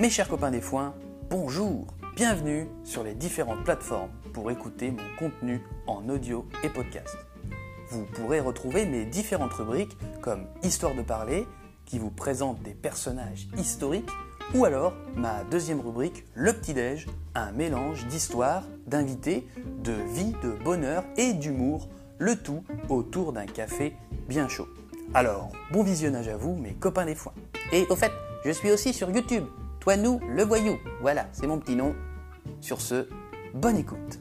Mes chers copains des foins, bonjour, bienvenue sur les différentes plateformes pour écouter mon contenu en audio et podcast. Vous pourrez retrouver mes différentes rubriques comme Histoire de parler, qui vous présente des personnages historiques, ou alors ma deuxième rubrique, Le petit-déj, un mélange d'histoire, d'invités, de vie, de bonheur et d'humour, le tout autour d'un café bien chaud. Alors, bon visionnage à vous, mes copains des foins. Et au fait, je suis aussi sur YouTube. Toi, nous, le voyou. Voilà, c'est mon petit nom. Sur ce, bonne écoute.